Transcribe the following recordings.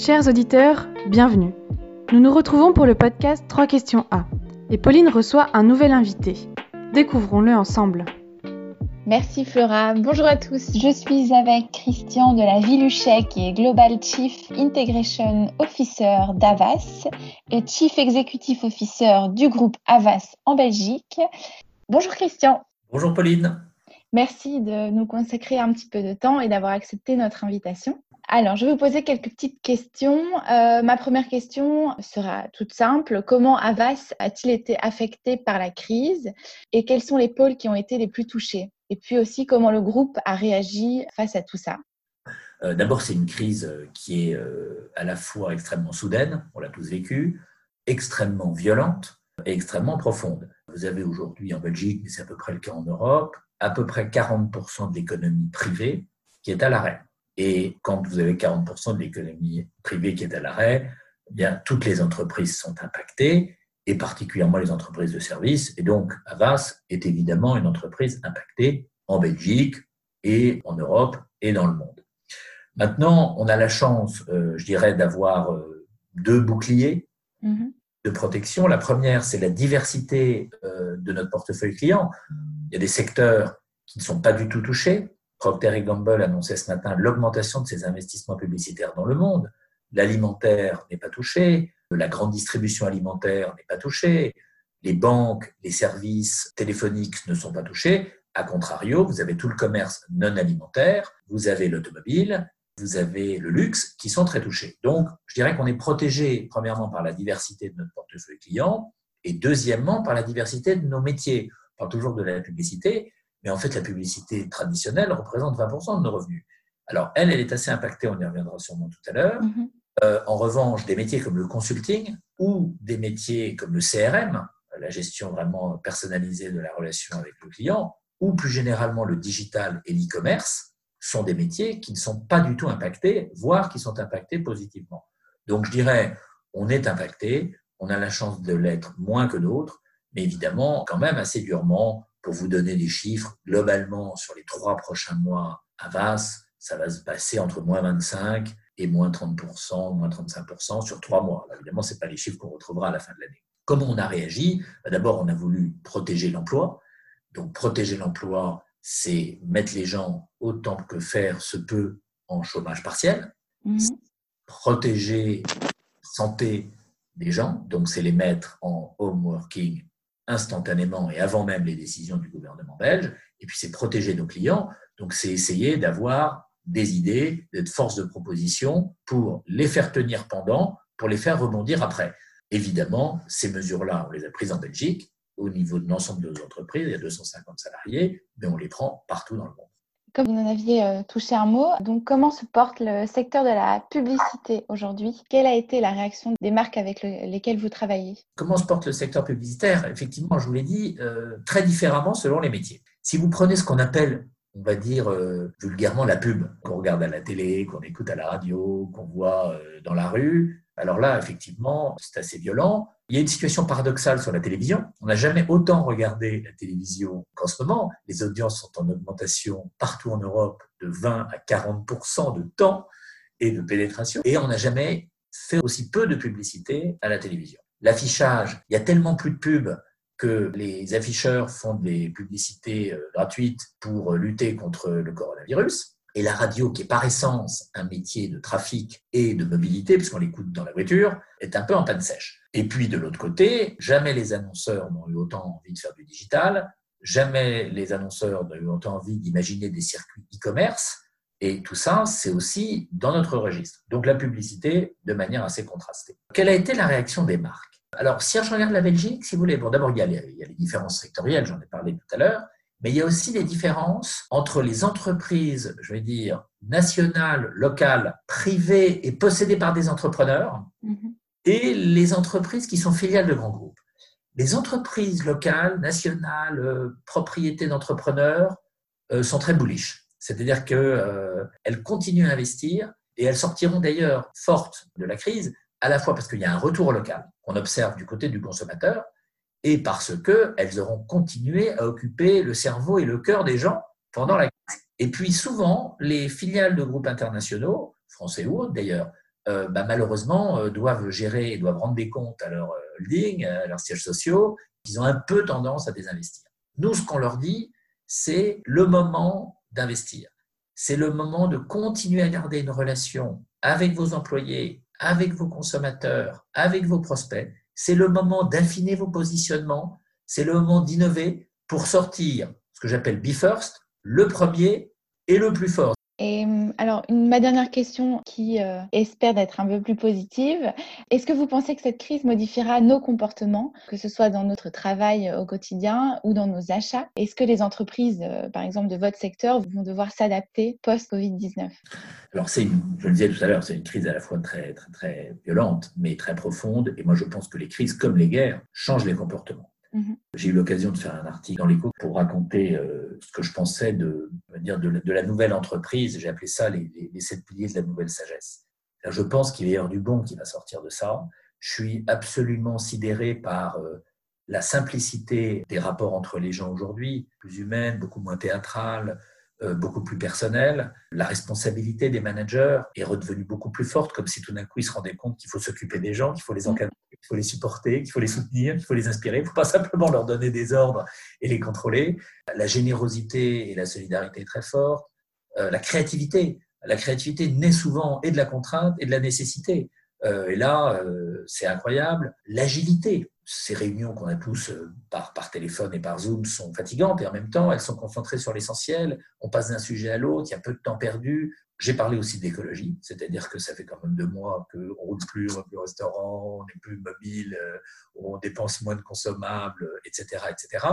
Chers auditeurs, bienvenue. Nous nous retrouvons pour le podcast 3 questions A. Et Pauline reçoit un nouvel invité. Découvrons-le ensemble. Merci Flora. Bonjour à tous. Je suis avec Christian de la Villuchet qui est Global Chief Integration Officer d'Avas et Chief Executive Officer du groupe Avas en Belgique. Bonjour Christian. Bonjour Pauline. Merci de nous consacrer un petit peu de temps et d'avoir accepté notre invitation. Alors, je vais vous poser quelques petites questions. Euh, ma première question sera toute simple. Comment Avas a-t-il été affecté par la crise et quels sont les pôles qui ont été les plus touchés? Et puis aussi, comment le groupe a réagi face à tout ça? Euh, D'abord, c'est une crise euh, qui est à la fois extrêmement soudaine, on l'a tous vécu, extrêmement violente et extrêmement profonde. Vous avez aujourd'hui en Belgique, mais c'est à peu près le cas en Europe, à peu près 40% de l'économie privée qui est à l'arrêt. Et quand vous avez 40% de l'économie privée qui est à l'arrêt, eh bien, toutes les entreprises sont impactées, et particulièrement les entreprises de services. Et donc, Avas est évidemment une entreprise impactée en Belgique et en Europe et dans le monde. Maintenant, on a la chance, euh, je dirais, d'avoir euh, deux boucliers mm-hmm. de protection. La première, c'est la diversité euh, de notre portefeuille client. Il y a des secteurs qui ne sont pas du tout touchés, Procter Gamble annonçait ce matin l'augmentation de ses investissements publicitaires dans le monde. L'alimentaire n'est pas touché, la grande distribution alimentaire n'est pas touchée, les banques, les services téléphoniques ne sont pas touchés. A contrario, vous avez tout le commerce non alimentaire, vous avez l'automobile, vous avez le luxe qui sont très touchés. Donc, je dirais qu'on est protégé, premièrement, par la diversité de notre portefeuille client et deuxièmement, par la diversité de nos métiers. On parle toujours de la publicité, mais en fait, la publicité traditionnelle représente 20% de nos revenus. Alors, elle, elle est assez impactée, on y reviendra sûrement tout à l'heure. Mm-hmm. Euh, en revanche, des métiers comme le consulting ou des métiers comme le CRM, la gestion vraiment personnalisée de la relation avec le client, ou plus généralement le digital et l'e-commerce, sont des métiers qui ne sont pas du tout impactés, voire qui sont impactés positivement. Donc, je dirais, on est impacté, on a la chance de l'être moins que d'autres, mais évidemment, quand même assez durement pour vous donner des chiffres, globalement, sur les trois prochains mois à VAS, ça va se passer entre moins 25 et moins 30%, moins 35% sur trois mois. évidemment, ce n'est pas les chiffres qu'on retrouvera à la fin de l'année. Comment on a réagi? Bah, D'abord, on a voulu protéger l'emploi. Donc, protéger l'emploi, c'est mettre les gens autant que faire se peut en chômage partiel. Mhm. Protéger santé des gens, donc c'est les mettre en home working instantanément et avant même les décisions du gouvernement belge. Et puis, c'est protéger nos clients. Donc, c'est essayer d'avoir des idées, d'être force de proposition pour les faire tenir pendant, pour les faire rebondir après. Évidemment, ces mesures-là, on les a prises en Belgique, au niveau de l'ensemble de nos entreprises, il y a 250 salariés, mais on les prend partout dans le monde. Comme vous en aviez euh, touché un mot, donc comment se porte le secteur de la publicité aujourd'hui? Quelle a été la réaction des marques avec lesquelles vous travaillez? Comment se porte le secteur publicitaire? Effectivement, je vous l'ai dit, euh, très différemment selon les métiers. Si vous prenez ce qu'on appelle on va dire euh, vulgairement la pub qu'on regarde à la télé, qu'on écoute à la radio, qu'on voit dans la rue. Alors là, effectivement, c'est assez violent. Il y a une situation paradoxale sur la télévision. On n'a jamais autant regardé la télévision qu'en ce moment. Les audiences sont en augmentation partout en Europe de 20 à 40 de temps et de pénétration. Et on n'a jamais fait aussi peu de publicité à la télévision. L'affichage, il y a tellement plus de pubs que les afficheurs font des publicités euh, gratuites pour lutter contre le coronavirus. Et la radio, qui est par essence un métier de trafic et de mobilité, puisqu'on l'écoute dans la voiture, est un peu en panne sèche. Et puis de l'autre côté, jamais les annonceurs n'ont eu autant envie de faire du digital, jamais les annonceurs n'ont eu autant envie d'imaginer des circuits e-commerce. Et tout ça, c'est aussi dans notre registre. Donc la publicité de manière assez contrastée. Quelle a été la réaction des marques? Alors, si je regarde la Belgique, si vous voulez, bon, d'abord, il, il, y a les différences sectorielles, j'en ai parlé tout à l'heure, mais il y a aussi des différences entre les entreprises, je vais dire, nationales, locales, privées et possédées par des entrepreneurs, mm-hmm et les entreprises qui sont filiales de grands groupes. Les entreprises locales, nationales, euh, propriétés d'entrepreneurs euh, sont très bullish. C'est-à-dire qu'elles euh, continuent à investir et elles sortiront d'ailleurs fortes de la crise, à la fois parce qu'il y a un retour local qu'on observe du côté du consommateur et parce qu'elles auront continué à occuper le cerveau et le cœur des gens pendant la crise. Et puis souvent, les filiales de groupes internationaux, français ou autres d'ailleurs, bah, malheureusement, doivent gérer doivent rendre des comptes à leur holding, à leurs sièges sociaux, ils ont un peu tendance à désinvestir. Nous, ce qu'on leur dit, c'est le moment d'investir. C'est le moment de continuer à garder une relation avec vos employés, avec vos consommateurs, avec vos prospects. C'est le moment d'affiner vos positionnements. C'est le moment d'innover pour sortir ce que j'appelle Be First, le premier et le plus fort. Et hum, alors, ma dernière question qui euh, espère d'être un peu plus positive, est-ce que vous pensez que cette crise modifiera nos comportements, que ce soit dans notre travail au quotidien ou dans nos achats? Est-ce que les entreprises, euh, par exemple de votre secteur, vont devoir s'adapter post-Covid-19 Alors, c'est je le disais tout à l'heure, c'est une crise à la fois très, très, très violente, mais très profonde. Et moi, je pense que les crises, comme les guerres, changent les comportements. Mhm. J'ai eu l'occasion de faire un article dans l'écho pour raconter euh, ce que je pensais de, de, la nouvelle entreprise. J'ai appelé ça les, sept piliers de la nouvelle sagesse. je pense qu'il y a du bon qui va sortir de ça. Je suis absolument sidéré par euh, la simplicité des rapports entre les gens aujourd'hui, plus humaine, beaucoup moins théâtrale, beaucoup plus personnelle. La responsabilité des managers est redevenue beaucoup plus forte, comme si tout d'un coup ils se rendaient compte qu'il faut s'occuper des gens, qu'il faut les encadrer, qu'il faut les supporter, qu'il faut les soutenir, qu'il faut les inspirer. Il ne faut pas simplement leur donner des ordres et les contrôler. La générosité et la solidarité est très forte. Euh, la créativité. La créativité naît souvent et de la contrainte et de la nécessité. Euh, et là, c'est incroyable. L'agilité ces réunions qu'on a tous euh, par, téléphone et par Zoom sont fatigantes et en même temps, elles sont concentrées sur l'essentiel. On passe d'un sujet à l'autre, il y a peu de temps perdu. J'ai parlé aussi d'écologie, c'est-à-dire que ça fait quand même deux mois qu'on ne roule plus, on va plus au restaurant, on n'est plus mobile, euh, on dépense moins de consommables, etc. etc.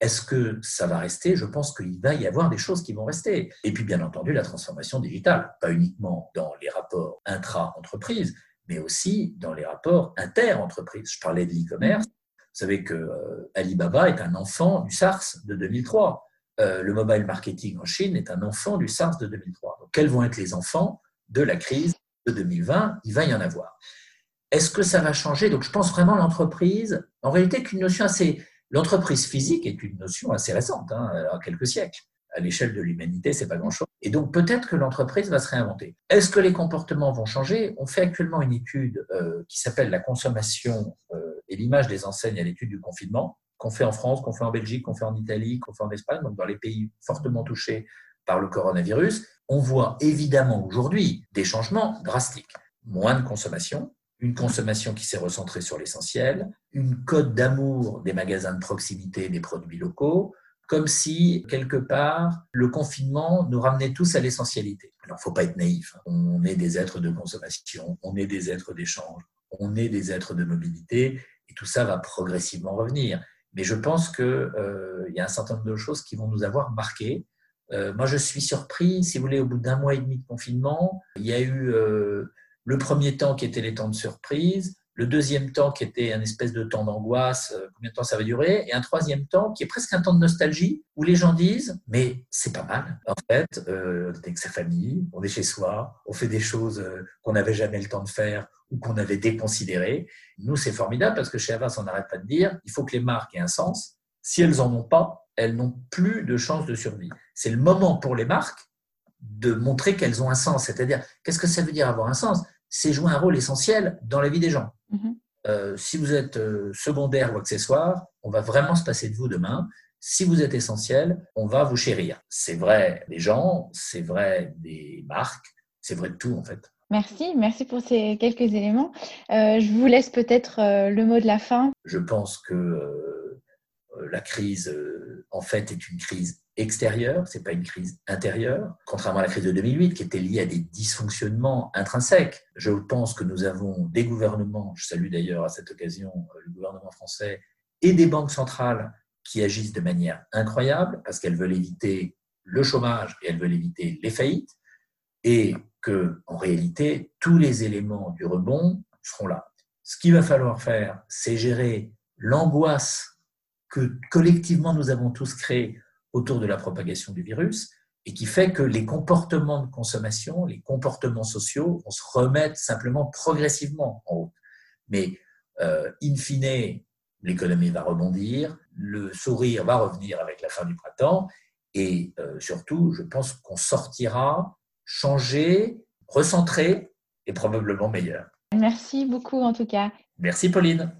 Est-ce que ça va rester? Je pense qu'il va y avoir des choses qui vont rester. Et puis, bien entendu, la transformation digitale, pas uniquement dans les rapports intra-entreprises, mais aussi dans les rapports inter-entreprises. Je parlais de l'e-commerce. Vous savez que euh, Alibaba est un enfant du SARS de 2003. Euh, le mobile marketing en Chine est un enfant du SARS de 2003. Donc, quels vont être les enfants de la crise de 2020 Il va y en avoir. Est-ce que ça va changer? Donc, je pense vraiment l'entreprise, en réalité, notion assez. L'entreprise physique est une notion assez récente, hein, à quelques siècles à l'échelle de l'humanité, c'est pas grand-chose. Et donc peut-être que l'entreprise va se réinventer. Est-ce que les comportements vont changer? On fait actuellement une étude euh, qui s'appelle la consommation euh, et l'image des enseignes à l'étude du confinement, qu'on fait en France, qu'on fait en Belgique, qu'on fait en Italie, qu'on fait en Espagne, donc dans les pays fortement touchés par le coronavirus. On voit évidemment aujourd'hui des changements drastiques. Moins de consommation, une consommation qui s'est recentrée sur l'essentiel, une cote d'amour des magasins de proximité des produits locaux, comme si, quelque part, le confinement nous ramenait tous à l'essentialité. Alors, faut pas être naïf. Hein. On est des êtres de consommation, on est des êtres d'échange, on est des êtres de mobilité, et tout ça va progressivement revenir. Mais je pense qu'il euh, y a un certain nombre de choses qui vont nous avoir marqués. Euh, moi, je suis surpris, si vous voulez, au bout d'un mois et demi de confinement, il y a eu euh, le premier temps qui était les temps de surprise, le deuxième temps qui était un espèce de temps d'angoisse, euh, combien de temps ça va durer, et un troisième temps qui est presque un temps de nostalgie, où les gens disent, mais c'est pas mal, en fait, euh, on est avec sa famille, on est chez soi, on fait des choses euh, qu'on n'avait jamais le temps de faire ou qu'on avait déconsidérées. Nous, c'est formidable parce que chez Avas, on n'arrête pas de dire, il faut que les marques aient un sens. Si elles n'en ont pas, elles n'ont plus de chance de survie. C'est le moment pour les marques de montrer qu'elles ont un sens. C'est-à-dire, qu'est-ce que ça veut dire avoir un sens? C'est jouer un rôle essentiel dans la vie des gens. Mhm. Euh, si vous êtes euh, secondaire ou accessoire, on va vraiment se passer de vous demain. Si vous êtes essentiel, on va vous chérir. C'est vrai des gens, c'est vrai des marques, c'est vrai de tout en fait. Merci, merci pour ces quelques éléments. Euh, je vous laisse peut-être le mot de la fin. Je pense que la crise, en fait, est une crise extérieure, ce n'est pas une crise intérieure, contrairement à la crise de 2008 qui était liée à des dysfonctionnements intrinsèques. Je pense que nous avons des gouvernements, je salue d'ailleurs à cette occasion le gouvernement français, et des banques centrales qui agissent de manière incroyable parce qu'elles veulent éviter le chômage et elles veulent éviter les faillites, et que en réalité, tous les éléments du rebond seront là. Ce qu'il va falloir faire, c'est gérer l'angoisse que collectivement nous avons tous créée autour de la propagation du virus et qui fait que les comportements de consommation, les comportements sociaux vont se remettre simplement progressivement en route. Mais euh, in fine, l'économie va rebondir, le sourire va revenir avec la fin du printemps et euh, surtout, je pense qu'on sortira changé, recentré est probablement meilleure. Merci beaucoup en tout cas. Merci Pauline.